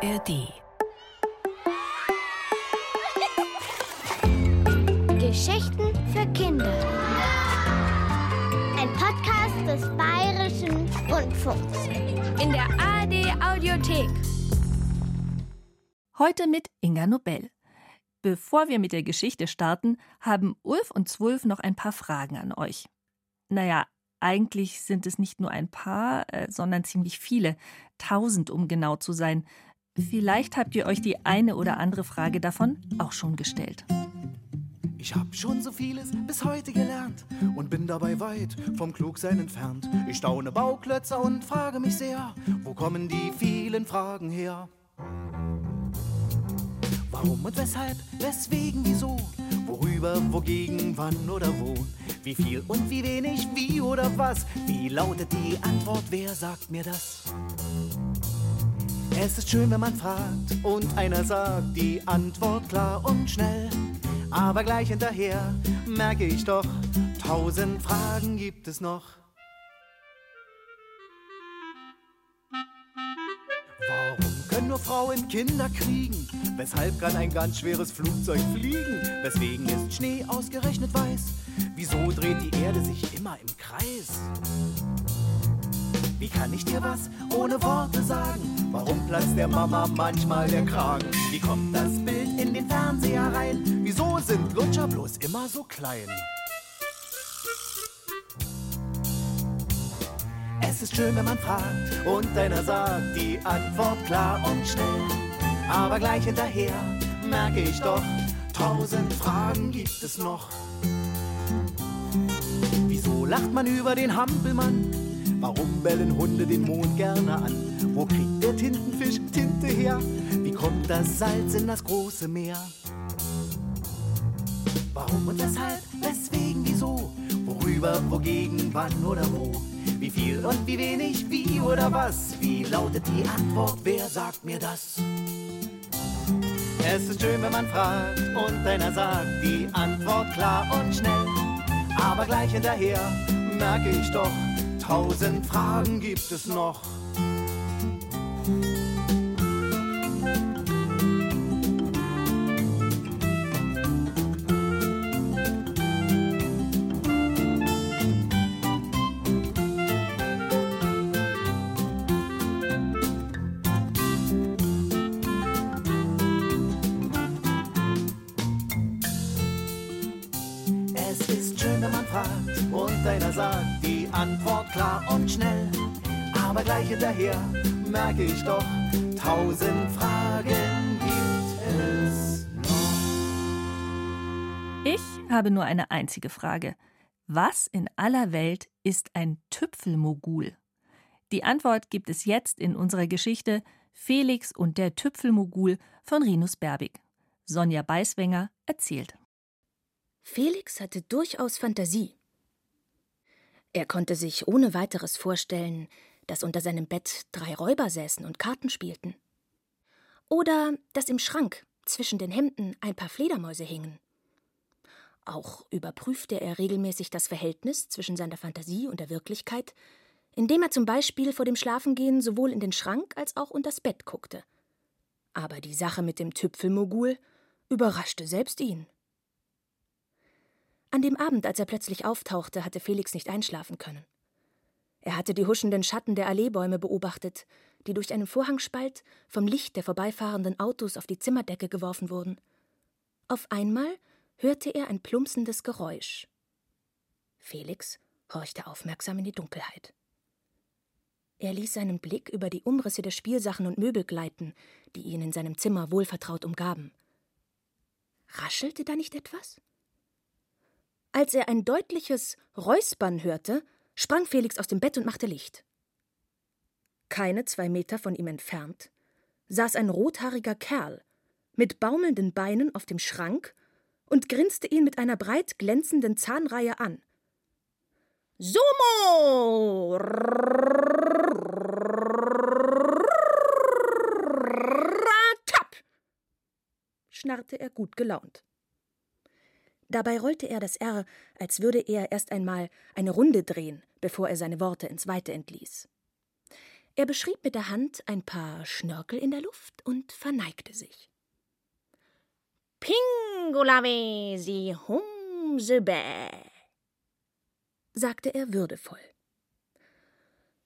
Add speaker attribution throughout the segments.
Speaker 1: ARD.
Speaker 2: Geschichten für Kinder. Ein Podcast des Bayerischen Rundfunks.
Speaker 3: In der ARD Audiothek.
Speaker 4: Heute mit Inga Nobel. Bevor wir mit der Geschichte starten, haben Ulf und Zwulf noch ein paar Fragen an euch. Naja, eigentlich sind es nicht nur ein paar, äh, sondern ziemlich viele, tausend um genau zu sein. Vielleicht habt ihr euch die eine oder andere Frage davon auch schon gestellt.
Speaker 5: Ich hab schon so vieles bis heute gelernt und bin dabei weit vom Klugsein entfernt. Ich staune Bauklötze und frage mich sehr, wo kommen die vielen Fragen her? Warum und weshalb, weswegen, wieso, worüber, wogegen, wann oder wo, wie viel und wie wenig, wie oder was, wie lautet die Antwort, wer sagt mir das? Es ist schön, wenn man fragt und einer sagt die Antwort klar und schnell. Aber gleich hinterher merke ich doch, tausend Fragen gibt es noch. Warum können nur Frauen Kinder kriegen? Weshalb kann ein ganz schweres Flugzeug fliegen? Weswegen ist Schnee ausgerechnet weiß? Wieso dreht die Erde sich immer im Kreis? Wie kann ich dir was ohne Worte sagen? Warum platzt der Mama manchmal der Kragen? Wie kommt das Bild in den Fernseher rein? Wieso sind Lutscher bloß immer so klein? Es ist schön, wenn man fragt und einer sagt die Antwort klar und schnell. Aber gleich hinterher merke ich doch, tausend Fragen gibt es noch. Wieso lacht man über den Hampelmann? Warum bellen Hunde den Mond gerne an? Wo kriegt der Tintenfisch Tinte her? Wie kommt das Salz in das große Meer? Warum und weshalb, weswegen, wieso? Worüber, wogegen, wann oder wo? Wie viel und wie wenig, wie oder was? Wie lautet die Antwort, wer sagt mir das? Es ist schön, wenn man fragt und einer sagt die Antwort klar und schnell. Aber gleich hinterher merke ich doch, tausend Fragen gibt es noch. Fragt und einer sagt die Antwort klar und schnell. Aber gleich hinterher merke ich doch, tausend Fragen gibt es noch.
Speaker 4: Ich habe nur eine einzige Frage. Was in aller Welt ist ein Tüpfelmogul? Die Antwort gibt es jetzt in unserer Geschichte Felix und der Tüpfelmogul von Rinus Berbig. Sonja Beiswenger erzählt.
Speaker 6: Felix hatte durchaus Fantasie. Er konnte sich ohne weiteres vorstellen, dass unter seinem Bett drei Räuber säßen und Karten spielten. Oder dass im Schrank zwischen den Hemden ein paar Fledermäuse hingen. Auch überprüfte er regelmäßig das Verhältnis zwischen seiner Fantasie und der Wirklichkeit, indem er zum Beispiel vor dem Schlafengehen sowohl in den Schrank als auch unters Bett guckte. Aber die Sache mit dem Tüpfelmogul überraschte selbst ihn. An dem Abend, als er plötzlich auftauchte, hatte Felix nicht einschlafen können. Er hatte die huschenden Schatten der Alleebäume beobachtet, die durch einen Vorhangspalt vom Licht der vorbeifahrenden Autos auf die Zimmerdecke geworfen wurden. Auf einmal hörte er ein plumpsendes Geräusch. Felix horchte aufmerksam in die Dunkelheit. Er ließ seinen Blick über die Umrisse der Spielsachen und Möbel gleiten, die ihn in seinem Zimmer wohlvertraut umgaben. Raschelte da nicht etwas? Als er ein deutliches Räuspern hörte, sprang Felix aus dem Bett und machte Licht. Keine zwei Meter von ihm entfernt saß ein rothaariger Kerl mit baumelnden Beinen auf dem Schrank und grinste ihn mit einer breit glänzenden Zahnreihe an. Sumo! Ratap! schnarrte er gut gelaunt. Dabei rollte er das R, als würde er erst einmal eine Runde drehen, bevor er seine Worte ins Weite entließ. Er beschrieb mit der Hand ein paar Schnörkel in der Luft und verneigte sich. Pingulavesi humsebe, sagte er würdevoll.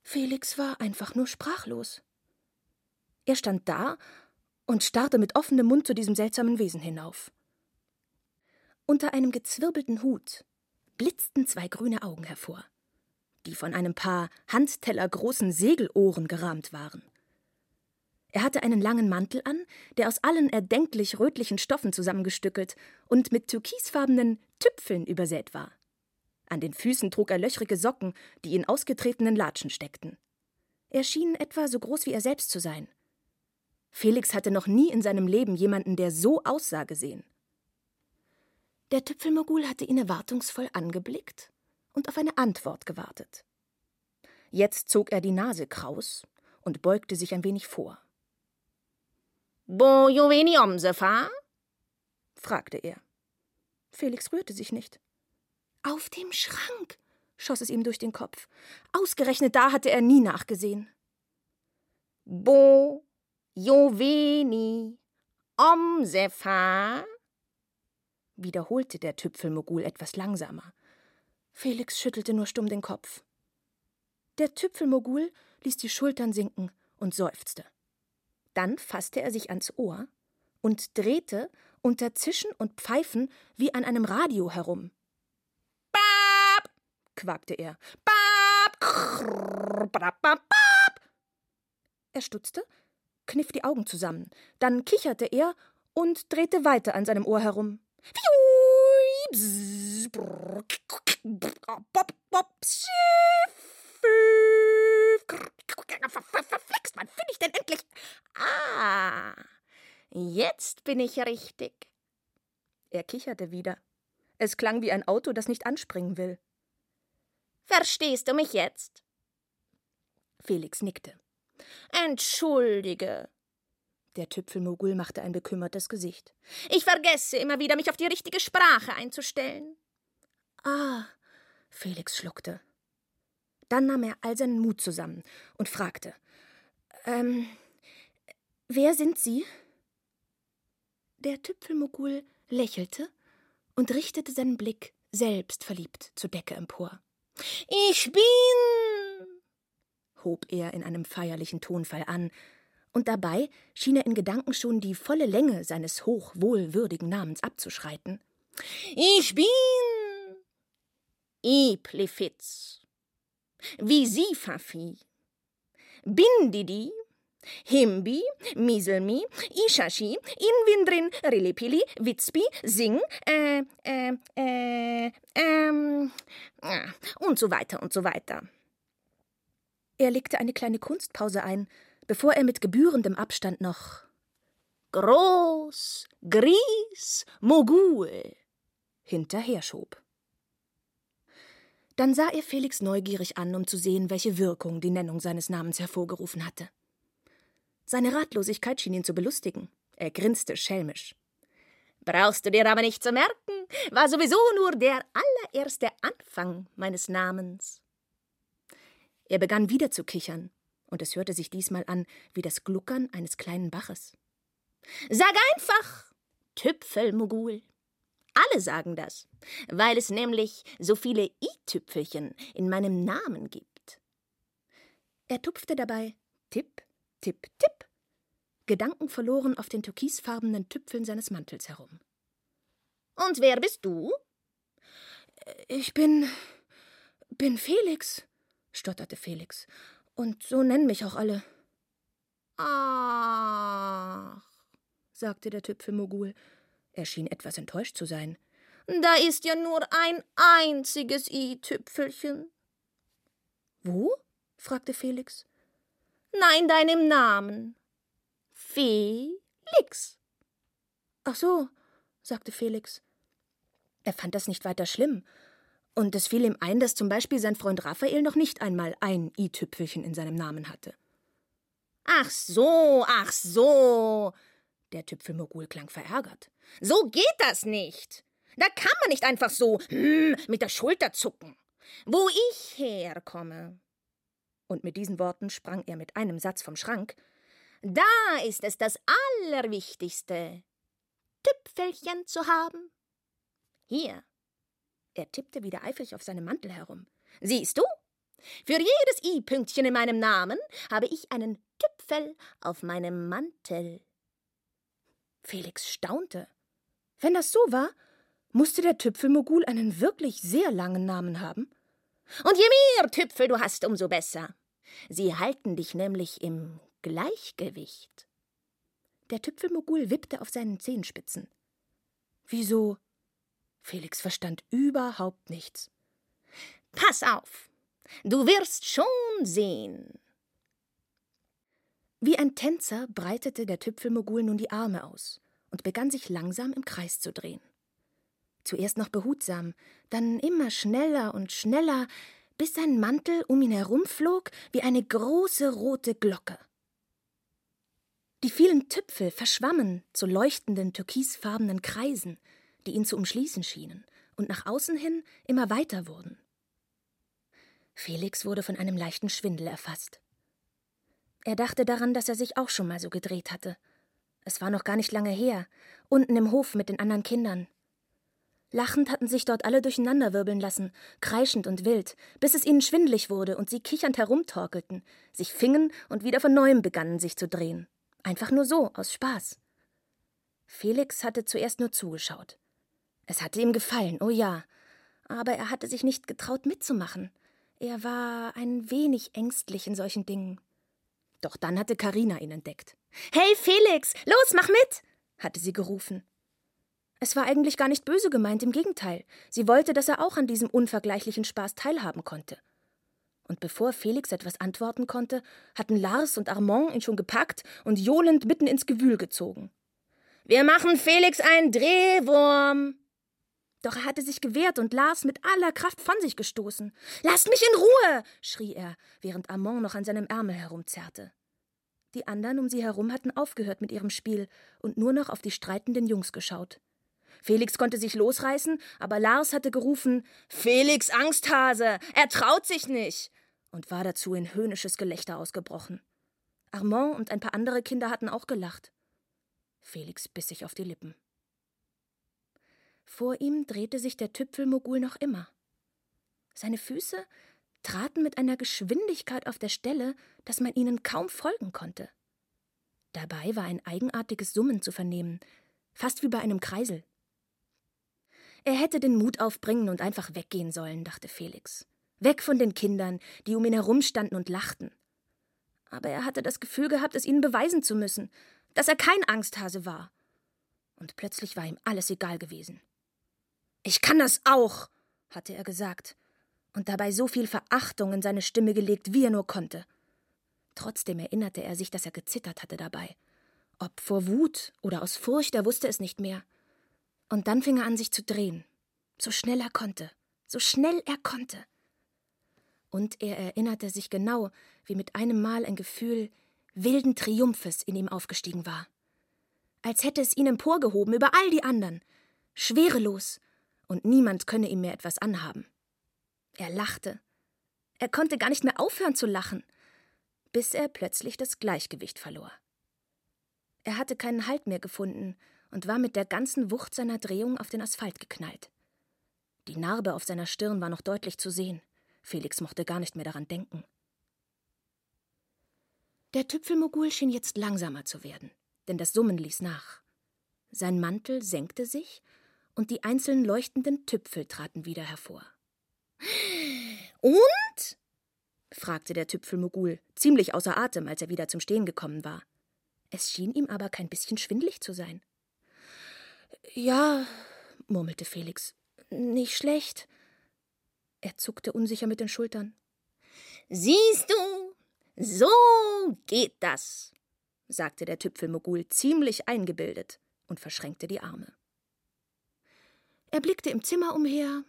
Speaker 6: Felix war einfach nur sprachlos. Er stand da und starrte mit offenem Mund zu diesem seltsamen Wesen hinauf. Unter einem gezwirbelten Hut blitzten zwei grüne Augen hervor, die von einem paar handtellergroßen Segelohren gerahmt waren. Er hatte einen langen Mantel an, der aus allen erdenklich rötlichen Stoffen zusammengestückelt und mit türkisfarbenen Tüpfeln übersät war. An den Füßen trug er löchrige Socken, die in ausgetretenen Latschen steckten. Er schien etwa so groß wie er selbst zu sein. Felix hatte noch nie in seinem Leben jemanden, der so aussah, gesehen. Der Tüpfelmogul hatte ihn erwartungsvoll angeblickt und auf eine Antwort gewartet. Jetzt zog er die Nase kraus und beugte sich ein wenig vor. Bo joveni omsefa? fragte er. Felix rührte sich nicht. Auf dem Schrank, schoss es ihm durch den Kopf. Ausgerechnet da hatte er nie nachgesehen. Bo joveni omsefa? Wiederholte der Tüpfelmogul etwas langsamer. Felix schüttelte nur stumm den Kopf. Der Tüpfelmogul ließ die Schultern sinken und seufzte. Dann fasste er sich ans Ohr und drehte unter Zischen und Pfeifen wie an einem Radio herum. Bab! quakte er. Bab! Bab, bab, Er stutzte, kniff die Augen zusammen, dann kicherte er und drehte weiter an seinem Ohr herum. Verflixt, wann finde ich denn endlich? Ah, jetzt bin ich richtig. Er kicherte wieder. Es klang wie ein Auto, das nicht anspringen will. Verstehst du mich jetzt? Felix nickte. Entschuldige. Der Tüpfelmogul machte ein bekümmertes Gesicht. Ich vergesse immer wieder, mich auf die richtige Sprache einzustellen. Ah, Felix schluckte. Dann nahm er all seinen Mut zusammen und fragte: Ähm, wer sind Sie? Der Tüpfelmogul lächelte und richtete seinen Blick selbstverliebt zur Decke empor. Ich bin, hob er in einem feierlichen Tonfall an, und dabei schien er in Gedanken schon die volle Länge seines hochwohlwürdigen Namens abzuschreiten. Ich bin Eplefitz wie sie Fafi. Bindidi, Himbi, Miselmi, Ishashi, Inwindrin, Rilipili, Witzbi, Sing, äh, äh, äh, ähm, äh, und so weiter und so weiter. Er legte eine kleine Kunstpause ein, bevor er mit gebührendem Abstand noch Groß, Gries, Mogul hinterher schob. Dann sah er Felix neugierig an, um zu sehen, welche Wirkung die Nennung seines Namens hervorgerufen hatte. Seine Ratlosigkeit schien ihn zu belustigen. Er grinste schelmisch. Brauchst du dir aber nicht zu merken, war sowieso nur der allererste Anfang meines Namens. Er begann wieder zu kichern, und es hörte sich diesmal an wie das Gluckern eines kleinen Baches. Sag einfach Tüpfelmogul. Alle sagen das, weil es nämlich so viele i-Tüpfelchen in meinem Namen gibt. Er tupfte dabei tipp, tipp, tipp, gedankenverloren auf den türkisfarbenen Tüpfeln seines Mantels herum. Und wer bist du? Ich bin. bin Felix, stotterte Felix. Und so nennen mich auch alle. Ach, sagte der Tüpfelmogul er schien etwas enttäuscht zu sein. Da ist ja nur ein einziges i-Tüpfelchen. Wo? fragte Felix. Nein, deinem Namen. Felix. Ach so, sagte Felix. Er fand das nicht weiter schlimm. Und es fiel ihm ein, dass zum Beispiel sein Freund Raphael noch nicht einmal ein i-Tüpfelchen in seinem Namen hatte. Ach so, ach so, der Tüpfelmogul klang verärgert. So geht das nicht. Da kann man nicht einfach so hm, mit der Schulter zucken. Wo ich herkomme. Und mit diesen Worten sprang er mit einem Satz vom Schrank. Da ist es das Allerwichtigste, Tüpfelchen zu haben. Hier. Er tippte wieder eifrig auf seinem Mantel herum. Siehst du? Für jedes i-Pünktchen in meinem Namen habe ich einen Tüpfel auf meinem Mantel. Felix staunte. Wenn das so war, musste der Tüpfelmogul einen wirklich sehr langen Namen haben. Und je mehr Tüpfel du hast, umso besser. Sie halten dich nämlich im Gleichgewicht. Der Tüpfelmogul wippte auf seinen Zehenspitzen. Wieso? Felix verstand überhaupt nichts. Pass auf, du wirst schon sehen. Wie ein Tänzer breitete der Tüpfelmogul nun die Arme aus und begann sich langsam im Kreis zu drehen. Zuerst noch behutsam, dann immer schneller und schneller, bis sein Mantel um ihn herumflog wie eine große rote Glocke. Die vielen Tüpfel verschwammen zu leuchtenden türkisfarbenen Kreisen, die ihn zu umschließen schienen und nach außen hin immer weiter wurden. Felix wurde von einem leichten Schwindel erfasst. Er dachte daran, dass er sich auch schon mal so gedreht hatte. Es war noch gar nicht lange her, unten im Hof mit den anderen Kindern. Lachend hatten sich dort alle durcheinanderwirbeln lassen, kreischend und wild, bis es ihnen schwindlig wurde und sie kichernd herumtorkelten, sich fingen und wieder von neuem begannen, sich zu drehen. Einfach nur so, aus Spaß. Felix hatte zuerst nur zugeschaut. Es hatte ihm gefallen, oh ja, aber er hatte sich nicht getraut mitzumachen. Er war ein wenig ängstlich in solchen Dingen. Doch dann hatte Karina ihn entdeckt. Hey Felix, los, mach mit, hatte sie gerufen. Es war eigentlich gar nicht böse gemeint, im Gegenteil. Sie wollte, dass er auch an diesem unvergleichlichen Spaß teilhaben konnte. Und bevor Felix etwas antworten konnte, hatten Lars und Armand ihn schon gepackt und johlend mitten ins Gewühl gezogen. Wir machen Felix einen Drehwurm! Doch er hatte sich gewehrt und Lars mit aller Kraft von sich gestoßen. Lasst mich in Ruhe! schrie er, während Armand noch an seinem Ärmel herumzerrte. Die anderen um sie herum hatten aufgehört mit ihrem Spiel und nur noch auf die streitenden Jungs geschaut. Felix konnte sich losreißen, aber Lars hatte gerufen: Felix Angsthase, er traut sich nicht! und war dazu in höhnisches Gelächter ausgebrochen. Armand und ein paar andere Kinder hatten auch gelacht. Felix biss sich auf die Lippen. Vor ihm drehte sich der Tüpfelmogul noch immer. Seine Füße traten mit einer Geschwindigkeit auf der Stelle, dass man ihnen kaum folgen konnte. Dabei war ein eigenartiges Summen zu vernehmen, fast wie bei einem Kreisel. Er hätte den Mut aufbringen und einfach weggehen sollen, dachte Felix. Weg von den Kindern, die um ihn herumstanden und lachten. Aber er hatte das Gefühl gehabt, es ihnen beweisen zu müssen, dass er kein Angsthase war. Und plötzlich war ihm alles egal gewesen. Ich kann das auch, hatte er gesagt, und dabei so viel Verachtung in seine Stimme gelegt, wie er nur konnte. Trotzdem erinnerte er sich, dass er gezittert hatte dabei. Ob vor Wut oder aus Furcht, er wusste es nicht mehr. Und dann fing er an, sich zu drehen. So schnell er konnte. So schnell er konnte. Und er erinnerte sich genau, wie mit einem Mal ein Gefühl wilden Triumphes in ihm aufgestiegen war. Als hätte es ihn emporgehoben über all die anderen. Schwerelos. Und niemand könne ihm mehr etwas anhaben. Er lachte. Er konnte gar nicht mehr aufhören zu lachen, bis er plötzlich das Gleichgewicht verlor. Er hatte keinen Halt mehr gefunden und war mit der ganzen Wucht seiner Drehung auf den Asphalt geknallt. Die Narbe auf seiner Stirn war noch deutlich zu sehen. Felix mochte gar nicht mehr daran denken. Der Tüpfelmogul schien jetzt langsamer zu werden, denn das Summen ließ nach. Sein Mantel senkte sich und die einzelnen leuchtenden Tüpfel traten wieder hervor. Und? fragte der Tüpfelmogul, ziemlich außer Atem, als er wieder zum Stehen gekommen war. Es schien ihm aber kein bisschen schwindlig zu sein. Ja, murmelte Felix, nicht schlecht. Er zuckte unsicher mit den Schultern. Siehst du, so geht das, sagte der Tüpfelmogul ziemlich eingebildet und verschränkte die Arme. Er blickte im Zimmer umher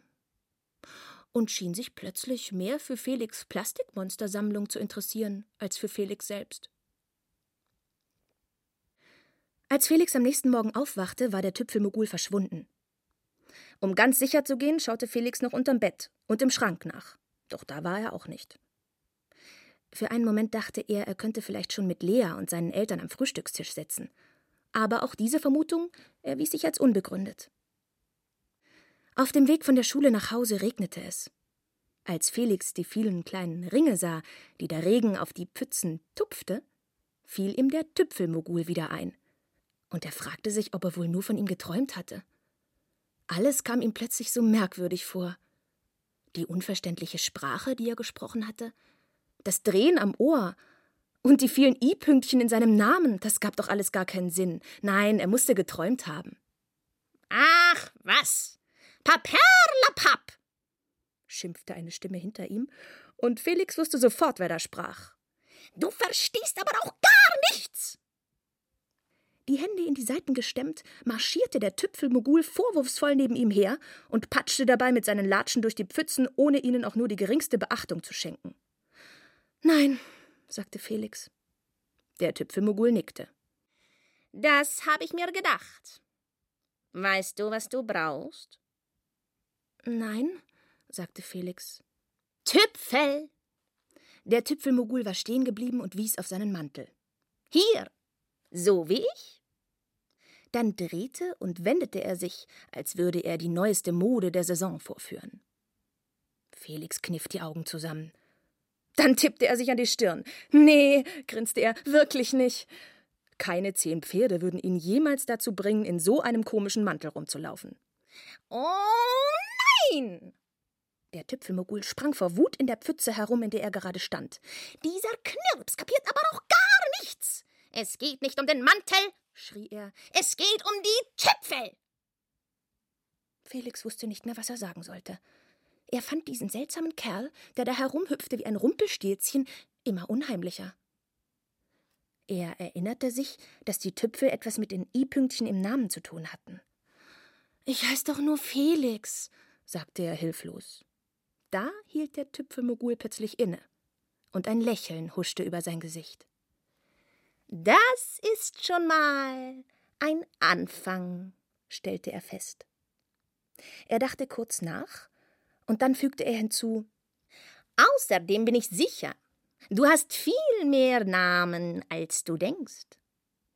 Speaker 6: und schien sich plötzlich mehr für Felix Plastikmonstersammlung zu interessieren als für Felix selbst. Als Felix am nächsten Morgen aufwachte, war der Tüpfelmogul verschwunden. Um ganz sicher zu gehen, schaute Felix noch unterm Bett und im Schrank nach. Doch da war er auch nicht. Für einen Moment dachte er, er könnte vielleicht schon mit Lea und seinen Eltern am Frühstückstisch sitzen. Aber auch diese Vermutung erwies sich als unbegründet. Auf dem Weg von der Schule nach Hause regnete es. Als Felix die vielen kleinen Ringe sah, die der Regen auf die Pfützen tupfte, fiel ihm der Tüpfelmogul wieder ein. Und er fragte sich, ob er wohl nur von ihm geträumt hatte. Alles kam ihm plötzlich so merkwürdig vor. Die unverständliche Sprache, die er gesprochen hatte, das Drehen am Ohr und die vielen I-Pünktchen in seinem Namen, das gab doch alles gar keinen Sinn. Nein, er musste geträumt haben.
Speaker 1: Ach, was? Paperlapapp!
Speaker 6: schimpfte eine Stimme hinter ihm, und Felix wusste sofort, wer da sprach.
Speaker 1: Du verstehst aber auch gar nichts!
Speaker 6: Die Hände in die Seiten gestemmt, marschierte der Tüpfelmogul vorwurfsvoll neben ihm her und patschte dabei mit seinen Latschen durch die Pfützen, ohne ihnen auch nur die geringste Beachtung zu schenken. Nein, sagte Felix. Der Tüpfelmogul nickte.
Speaker 1: Das habe ich mir gedacht. Weißt du, was du brauchst?
Speaker 6: Nein, sagte Felix.
Speaker 1: Tüpfel!
Speaker 6: Der Tüpfelmogul war stehen geblieben und wies auf seinen Mantel.
Speaker 1: Hier, so wie ich?
Speaker 6: Dann drehte und wendete er sich, als würde er die neueste Mode der Saison vorführen. Felix kniff die Augen zusammen. Dann tippte er sich an die Stirn. Nee, grinste er, wirklich nicht. Keine zehn Pferde würden ihn jemals dazu bringen, in so einem komischen Mantel rumzulaufen.
Speaker 1: Oh nein!
Speaker 6: Der Tüpfelmogul sprang vor Wut in der Pfütze herum, in der er gerade stand.
Speaker 1: Dieser Knirps kapiert aber noch gar nichts. Es geht nicht um den Mantel, schrie er. Es geht um die Tüpfel.
Speaker 6: Felix wusste nicht mehr, was er sagen sollte. Er fand diesen seltsamen Kerl, der da herumhüpfte wie ein Rumpelstilzchen, immer unheimlicher. Er erinnerte sich, dass die Tüpfel etwas mit den I-Pünktchen im Namen zu tun hatten. Ich heiß doch nur Felix, sagte er hilflos. Da hielt der Tüpfelmogul plötzlich inne, und ein Lächeln huschte über sein Gesicht.
Speaker 1: Das ist schon mal ein Anfang, stellte er fest.
Speaker 6: Er dachte kurz nach, und dann fügte er hinzu
Speaker 1: Außerdem bin ich sicher, du hast viel mehr Namen, als du denkst.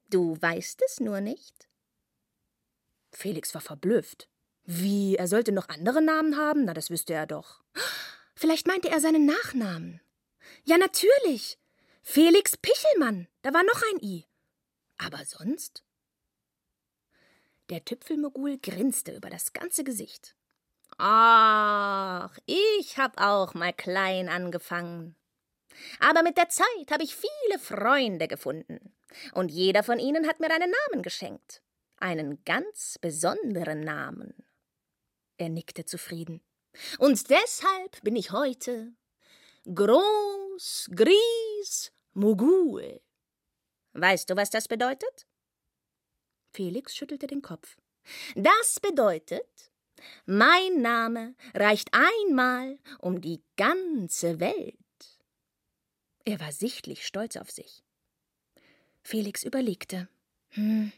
Speaker 1: Du weißt es nur nicht.
Speaker 6: Felix war verblüfft. Wie, er sollte noch andere Namen haben? Na, das wüsste er doch. Vielleicht meinte er seinen Nachnamen. Ja, natürlich. Felix Pichelmann, da war noch ein I. Aber sonst? Der Tüpfelmogul grinste über das ganze Gesicht.
Speaker 1: Ach, ich hab auch mal klein angefangen. Aber mit der Zeit habe ich viele Freunde gefunden. Und jeder von ihnen hat mir einen Namen geschenkt. Einen ganz besonderen Namen.
Speaker 6: Er nickte zufrieden.
Speaker 1: Und deshalb bin ich heute groß, gries, Mogul. Weißt du, was das bedeutet?
Speaker 6: Felix schüttelte den Kopf.
Speaker 1: Das bedeutet, mein Name reicht einmal um die ganze Welt.
Speaker 6: Er war sichtlich stolz auf sich. Felix überlegte. Hm,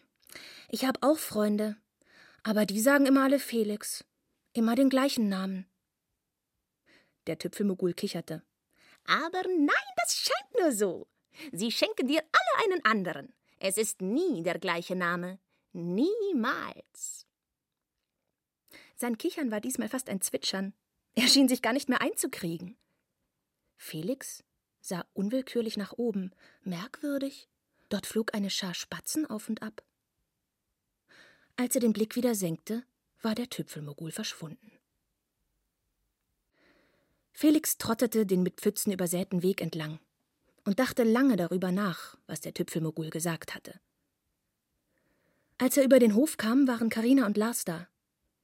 Speaker 6: ich habe auch Freunde, aber die sagen immer alle Felix, immer den gleichen Namen. Der Tüpfelmogul kicherte.
Speaker 1: Aber nein, das scheint nur so. Sie schenken dir alle einen anderen. Es ist nie der gleiche Name. Niemals.
Speaker 6: Sein Kichern war diesmal fast ein Zwitschern. Er schien sich gar nicht mehr einzukriegen. Felix sah unwillkürlich nach oben. Merkwürdig. Dort flog eine Schar Spatzen auf und ab. Als er den Blick wieder senkte, war der Tüpfelmogul verschwunden. Felix trottete den mit Pfützen übersäten Weg entlang und dachte lange darüber nach, was der Tüpfelmogul gesagt hatte. Als er über den Hof kam, waren Karina und Lars da.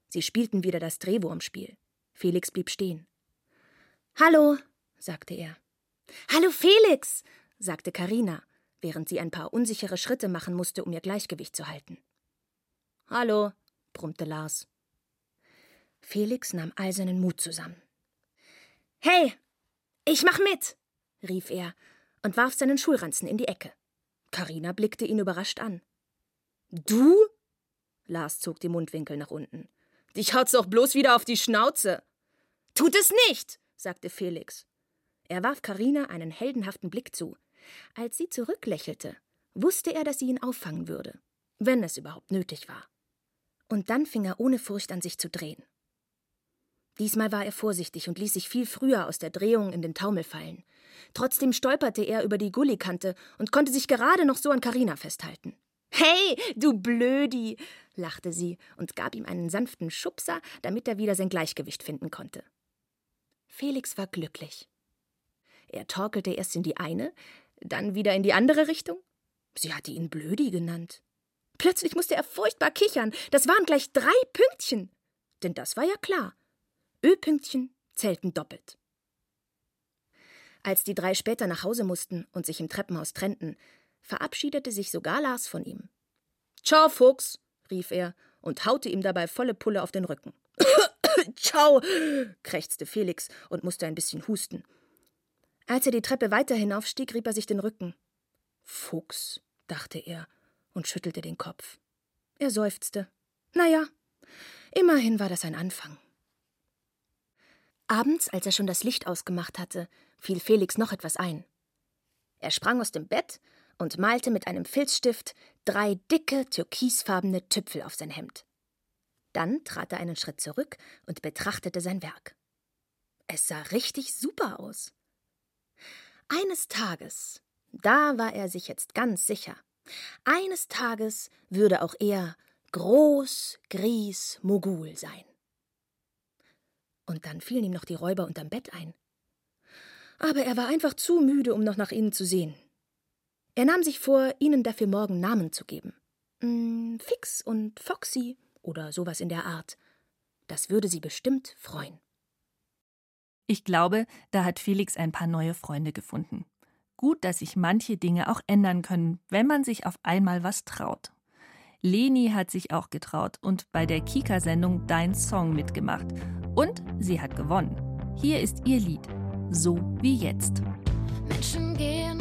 Speaker 6: Sie spielten wieder das Drehwurmspiel. Felix blieb stehen. Hallo, sagte er. Hallo Felix, sagte Karina, während sie ein paar unsichere Schritte machen musste, um ihr Gleichgewicht zu halten. Hallo, brummte Lars. Felix nahm all seinen Mut zusammen. Hey, ich mach mit, rief er und warf seinen Schulranzen in die Ecke. Karina blickte ihn überrascht an. Du? Lars zog die Mundwinkel nach unten. Dich haut's doch bloß wieder auf die Schnauze. Tut es nicht, sagte Felix. Er warf Karina einen heldenhaften Blick zu. Als sie zurücklächelte, wusste er, dass sie ihn auffangen würde, wenn es überhaupt nötig war. Und dann fing er ohne Furcht an, sich zu drehen. Diesmal war er vorsichtig und ließ sich viel früher aus der Drehung in den Taumel fallen. Trotzdem stolperte er über die Gullikante und konnte sich gerade noch so an Karina festhalten. Hey, du Blödi, lachte sie und gab ihm einen sanften Schubser, damit er wieder sein Gleichgewicht finden konnte. Felix war glücklich. Er torkelte erst in die eine, dann wieder in die andere Richtung. Sie hatte ihn Blödi genannt. Plötzlich musste er furchtbar kichern. Das waren gleich drei Pünktchen. Denn das war ja klar. Ö-Pünktchen zählten doppelt. Als die drei später nach Hause mussten und sich im Treppenhaus trennten, verabschiedete sich sogar Lars von ihm. Ciao, Fuchs, rief er und haute ihm dabei volle Pulle auf den Rücken. Ciao, krächzte Felix und musste ein bisschen husten. Als er die Treppe weiter hinaufstieg, rieb er sich den Rücken. Fuchs, dachte er und schüttelte den Kopf. Er seufzte. Na ja, immerhin war das ein Anfang. Abends, als er schon das Licht ausgemacht hatte, fiel Felix noch etwas ein. Er sprang aus dem Bett und malte mit einem Filzstift drei dicke, türkisfarbene Tüpfel auf sein Hemd. Dann trat er einen Schritt zurück und betrachtete sein Werk. Es sah richtig super aus. Eines Tages, da war er sich jetzt ganz sicher, eines Tages würde auch er Groß Gries Mogul sein. Und dann fielen ihm noch die Räuber unterm Bett ein. Aber er war einfach zu müde, um noch nach ihnen zu sehen. Er nahm sich vor, ihnen dafür morgen Namen zu geben. Hm, Fix und Foxy oder sowas in der Art. Das würde sie bestimmt freuen.
Speaker 4: Ich glaube, da hat Felix ein paar neue Freunde gefunden. Gut, dass sich manche Dinge auch ändern können, wenn man sich auf einmal was traut. Leni hat sich auch getraut und bei der Kika-Sendung Dein Song mitgemacht. Und sie hat gewonnen. Hier ist ihr Lied. So wie jetzt.
Speaker 3: Menschen gehen,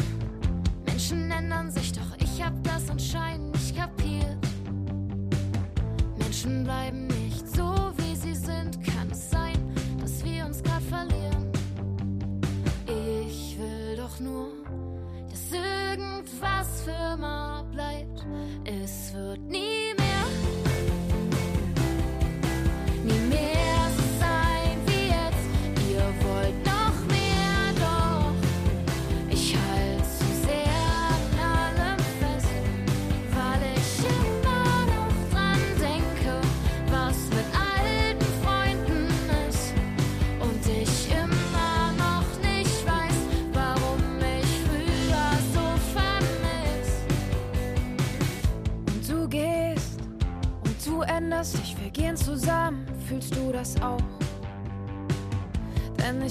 Speaker 3: Menschen ändern sich, doch ich hab das anscheinend nicht kapiert. Menschen bleiben nicht so, wie sie sind. Kann es sein, dass wir uns grad verlieren? Ich will doch nur, irgendwas für immer bleibt. Es wird. Nie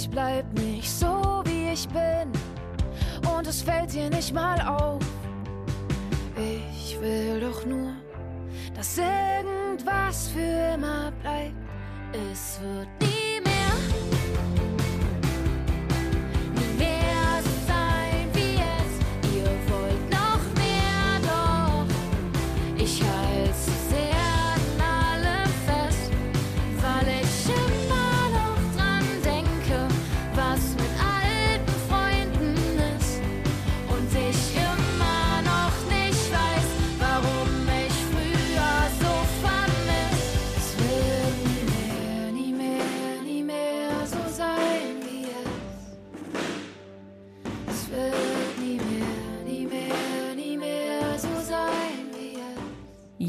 Speaker 3: ich
Speaker 7: bleib nicht so, wie ich bin, und es fällt dir nicht mal auf. Ich will doch nur, dass irgendwas für immer bleibt.
Speaker 3: Es wird nie mehr,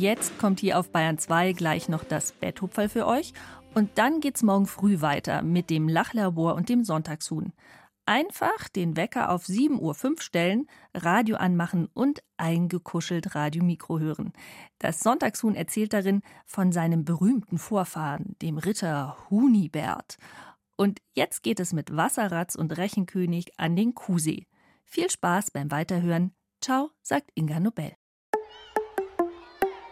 Speaker 4: Jetzt kommt hier auf Bayern 2 gleich noch das Betthupferl für euch. Und dann geht's morgen früh weiter mit dem Lachlabor und dem Sonntagshuhn. Einfach den Wecker auf 7.05 Uhr stellen, Radio anmachen und eingekuschelt Radiomikro hören. Das Sonntagshuhn erzählt darin von seinem berühmten Vorfahren, dem Ritter Hunibert. Und jetzt geht es mit Wasserratz und Rechenkönig an den Kuhsee. Viel Spaß beim Weiterhören. Ciao, sagt Inga Nobel.